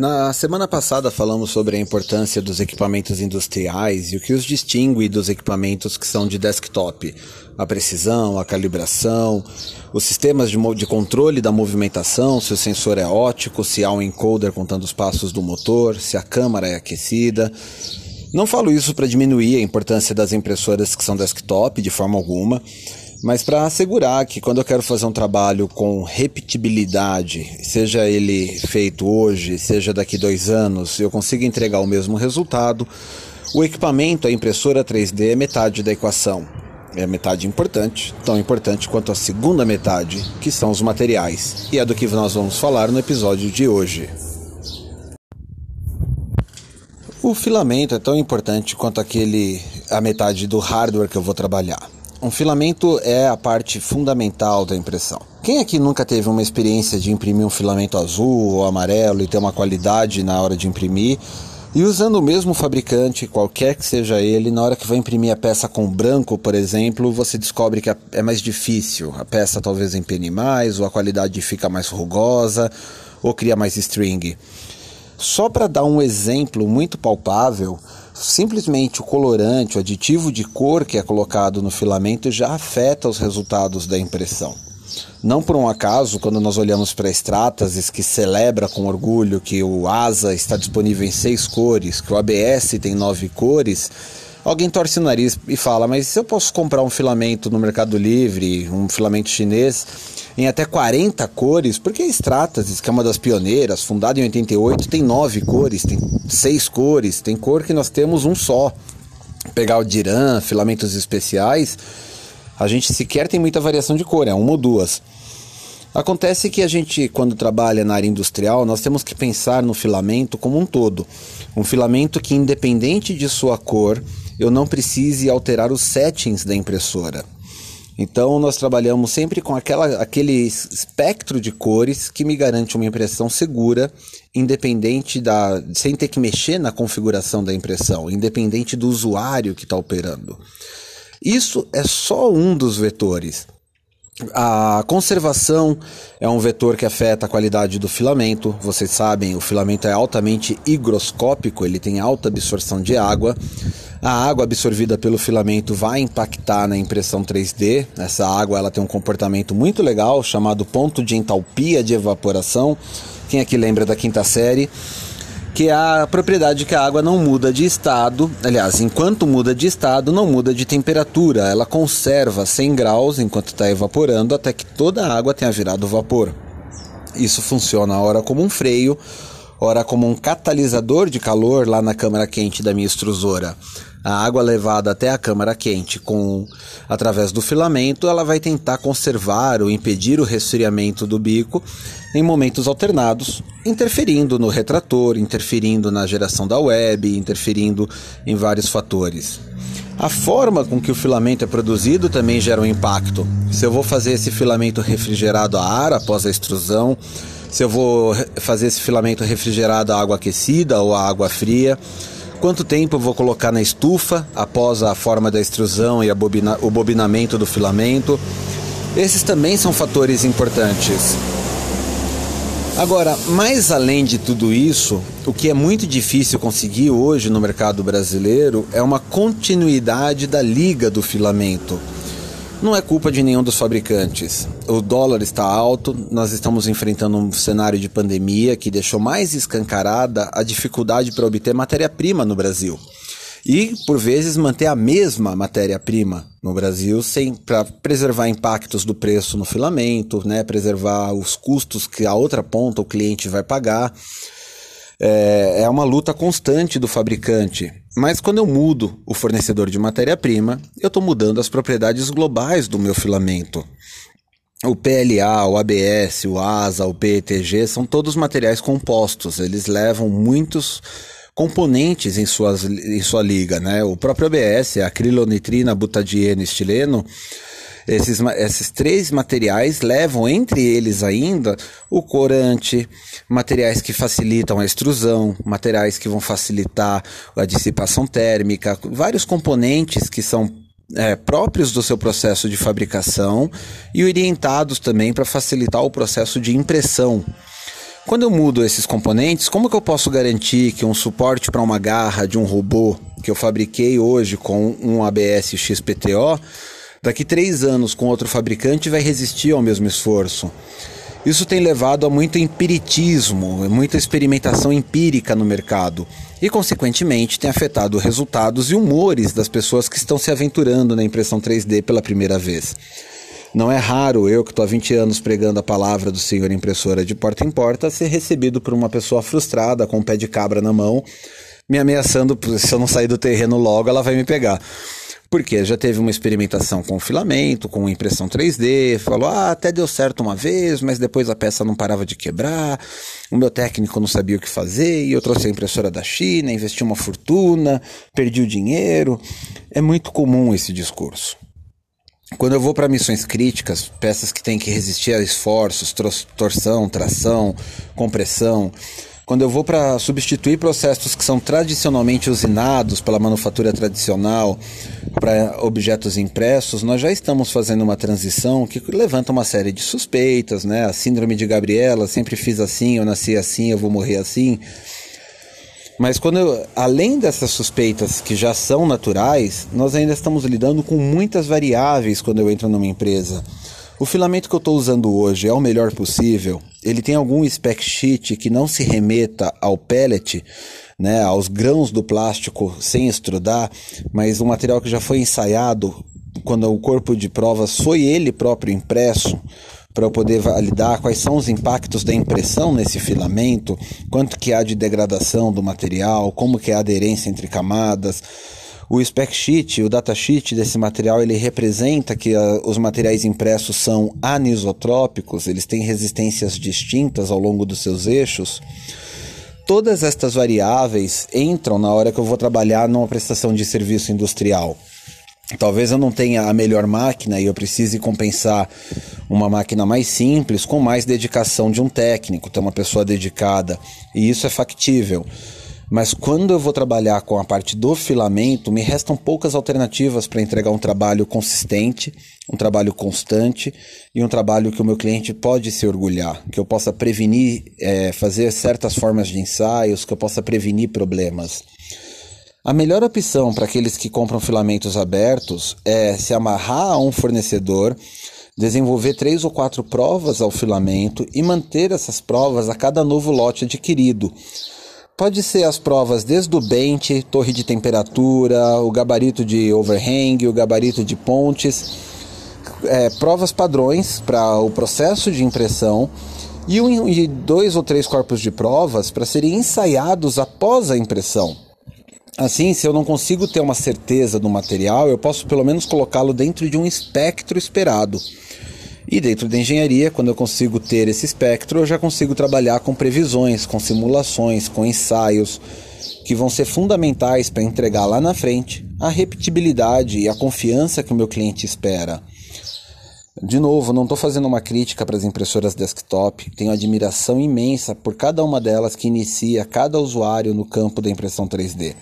Na semana passada falamos sobre a importância dos equipamentos industriais e o que os distingue dos equipamentos que são de desktop. A precisão, a calibração, os sistemas de, de controle da movimentação, se o sensor é ótico, se há um encoder contando os passos do motor, se a câmara é aquecida. Não falo isso para diminuir a importância das impressoras que são desktop de forma alguma mas para assegurar que quando eu quero fazer um trabalho com repetibilidade, seja ele feito hoje, seja daqui dois anos, eu consiga entregar o mesmo resultado, o equipamento, a impressora 3D é metade da equação. É a metade importante, tão importante quanto a segunda metade, que são os materiais. E é do que nós vamos falar no episódio de hoje. O filamento é tão importante quanto aquele a metade do hardware que eu vou trabalhar. Um filamento é a parte fundamental da impressão. Quem aqui nunca teve uma experiência de imprimir um filamento azul ou amarelo e ter uma qualidade na hora de imprimir? E usando o mesmo fabricante, qualquer que seja ele, na hora que vai imprimir a peça com branco, por exemplo, você descobre que é mais difícil. A peça talvez empene mais, ou a qualidade fica mais rugosa, ou cria mais string. Só para dar um exemplo muito palpável, Simplesmente o colorante, o aditivo de cor que é colocado no filamento já afeta os resultados da impressão. Não por um acaso, quando nós olhamos para a Stratasys, que celebra com orgulho que o ASA está disponível em seis cores, que o ABS tem nove cores, alguém torce o nariz e fala: Mas se eu posso comprar um filamento no Mercado Livre, um filamento chinês, em até 40 cores, porque a Stratasys, que é uma das pioneiras, fundada em 88, tem nove cores, tem seis cores, tem cor que nós temos um só. Pegar o Diran, filamentos especiais, a gente sequer tem muita variação de cor, é uma ou duas. Acontece que a gente, quando trabalha na área industrial, nós temos que pensar no filamento como um todo. Um filamento que, independente de sua cor, eu não precise alterar os settings da impressora. Então nós trabalhamos sempre com aquela, aquele espectro de cores que me garante uma impressão segura, independente da. sem ter que mexer na configuração da impressão, independente do usuário que está operando. Isso é só um dos vetores. A conservação é um vetor que afeta a qualidade do filamento. Vocês sabem, o filamento é altamente higroscópico, ele tem alta absorção de água. A água absorvida pelo filamento vai impactar na impressão 3D. Essa água ela tem um comportamento muito legal chamado ponto de entalpia de evaporação. Quem aqui lembra da quinta série? Que é a propriedade que a água não muda de estado, aliás, enquanto muda de estado, não muda de temperatura. Ela conserva 100 graus enquanto está evaporando até que toda a água tenha virado vapor. Isso funciona ora como um freio, ora como um catalisador de calor lá na câmara quente da minha extrusora a água levada até a câmara quente com através do filamento, ela vai tentar conservar ou impedir o resfriamento do bico em momentos alternados, interferindo no retrator, interferindo na geração da web, interferindo em vários fatores. A forma com que o filamento é produzido também gera um impacto. Se eu vou fazer esse filamento refrigerado a ar após a extrusão, se eu vou fazer esse filamento refrigerado a água aquecida ou a água fria, Quanto tempo eu vou colocar na estufa após a forma da extrusão e bobina, o bobinamento do filamento? Esses também são fatores importantes. Agora, mais além de tudo isso, o que é muito difícil conseguir hoje no mercado brasileiro é uma continuidade da liga do filamento. Não é culpa de nenhum dos fabricantes. O dólar está alto, nós estamos enfrentando um cenário de pandemia que deixou mais escancarada a dificuldade para obter matéria-prima no Brasil. E, por vezes, manter a mesma matéria-prima no Brasil sem para preservar impactos do preço no filamento, né, preservar os custos que a outra ponta o cliente vai pagar. É, é uma luta constante do fabricante. Mas quando eu mudo o fornecedor de matéria-prima, eu estou mudando as propriedades globais do meu filamento. O PLA, o ABS, o ASA, o PETG são todos materiais compostos, eles levam muitos componentes em, suas, em sua liga. Né? O próprio ABS, a acrilonitrina, butadieno estileno, esses, esses três materiais levam entre eles ainda o corante, materiais que facilitam a extrusão, materiais que vão facilitar a dissipação térmica, vários componentes que são é, próprios do seu processo de fabricação e orientados também para facilitar o processo de impressão. Quando eu mudo esses componentes, como que eu posso garantir que um suporte para uma garra de um robô que eu fabriquei hoje com um ABS XPTO, daqui três anos com outro fabricante vai resistir ao mesmo esforço? Isso tem levado a muito empiritismo, muita experimentação empírica no mercado e, consequentemente, tem afetado resultados e humores das pessoas que estão se aventurando na impressão 3D pela primeira vez. Não é raro eu, que estou há 20 anos pregando a palavra do senhor impressora de porta em porta, ser recebido por uma pessoa frustrada com um pé de cabra na mão, me ameaçando, se eu não sair do terreno logo, ela vai me pegar. Porque já teve uma experimentação com filamento, com impressão 3D, falou, ah, até deu certo uma vez, mas depois a peça não parava de quebrar, o meu técnico não sabia o que fazer, e eu trouxe a impressora da China, investi uma fortuna, perdi o dinheiro. É muito comum esse discurso. Quando eu vou para missões críticas, peças que têm que resistir a esforços, torção, tração, compressão, quando eu vou para substituir processos que são tradicionalmente usinados pela manufatura tradicional para objetos impressos, nós já estamos fazendo uma transição que levanta uma série de suspeitas, né? A síndrome de Gabriela, sempre fiz assim, eu nasci assim, eu vou morrer assim. Mas quando eu, além dessas suspeitas que já são naturais, nós ainda estamos lidando com muitas variáveis quando eu entro numa empresa. O filamento que eu estou usando hoje é o melhor possível? Ele tem algum spec sheet que não se remeta ao pellet, né, aos grãos do plástico sem estrudar, mas um material que já foi ensaiado quando o corpo de provas foi ele próprio impresso para eu poder validar quais são os impactos da impressão nesse filamento, quanto que há de degradação do material, como que é a aderência entre camadas, o spec sheet, o datasheet desse material, ele representa que uh, os materiais impressos são anisotrópicos, eles têm resistências distintas ao longo dos seus eixos. Todas estas variáveis entram na hora que eu vou trabalhar numa prestação de serviço industrial. Talvez eu não tenha a melhor máquina e eu precise compensar uma máquina mais simples com mais dedicação de um técnico, ter uma pessoa dedicada, e isso é factível. Mas quando eu vou trabalhar com a parte do filamento, me restam poucas alternativas para entregar um trabalho consistente, um trabalho constante e um trabalho que o meu cliente pode se orgulhar, que eu possa prevenir, é, fazer certas formas de ensaios, que eu possa prevenir problemas. A melhor opção para aqueles que compram filamentos abertos é se amarrar a um fornecedor, desenvolver três ou quatro provas ao filamento e manter essas provas a cada novo lote adquirido Pode ser as provas desde o bench, torre de temperatura, o gabarito de overhang, o gabarito de pontes, é, provas padrões para o processo de impressão e, um, e dois ou três corpos de provas para serem ensaiados após a impressão. Assim, se eu não consigo ter uma certeza do material, eu posso pelo menos colocá-lo dentro de um espectro esperado. E dentro da engenharia, quando eu consigo ter esse espectro, eu já consigo trabalhar com previsões, com simulações, com ensaios, que vão ser fundamentais para entregar lá na frente a repetibilidade e a confiança que o meu cliente espera. De novo, não estou fazendo uma crítica para as impressoras desktop, tenho admiração imensa por cada uma delas que inicia cada usuário no campo da impressão 3D.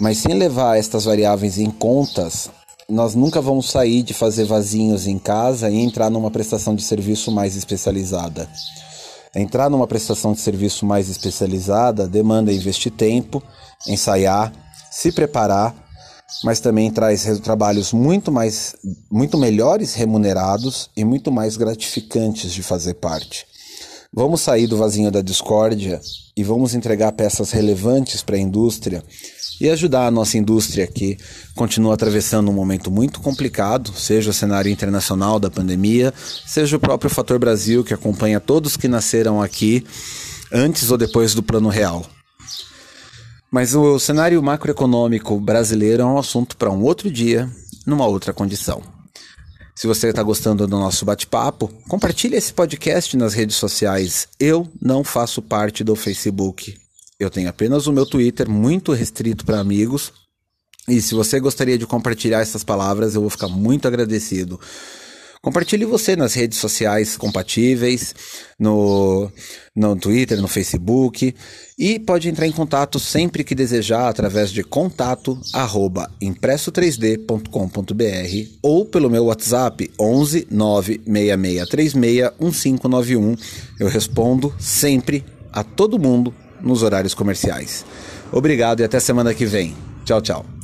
Mas sem levar estas variáveis em contas, nós nunca vamos sair de fazer vasinhos em casa e entrar numa prestação de serviço mais especializada. Entrar numa prestação de serviço mais especializada demanda investir tempo, ensaiar, se preparar, mas também traz trabalhos muito mais muito melhores remunerados e muito mais gratificantes de fazer parte. Vamos sair do vasinho da discórdia e vamos entregar peças relevantes para a indústria e ajudar a nossa indústria que continua atravessando um momento muito complicado, seja o cenário internacional da pandemia, seja o próprio fator Brasil que acompanha todos que nasceram aqui antes ou depois do plano real. Mas o cenário macroeconômico brasileiro é um assunto para um outro dia, numa outra condição. Se você está gostando do nosso bate-papo, compartilhe esse podcast nas redes sociais. Eu não faço parte do Facebook eu tenho apenas o meu Twitter, muito restrito para amigos. E se você gostaria de compartilhar essas palavras, eu vou ficar muito agradecido. Compartilhe você nas redes sociais compatíveis, no, no Twitter, no Facebook e pode entrar em contato sempre que desejar através de contato arroba impresso3d.com.br ou pelo meu WhatsApp 11 96636 1591. Eu respondo sempre a todo mundo nos horários comerciais. Obrigado e até semana que vem. Tchau, tchau.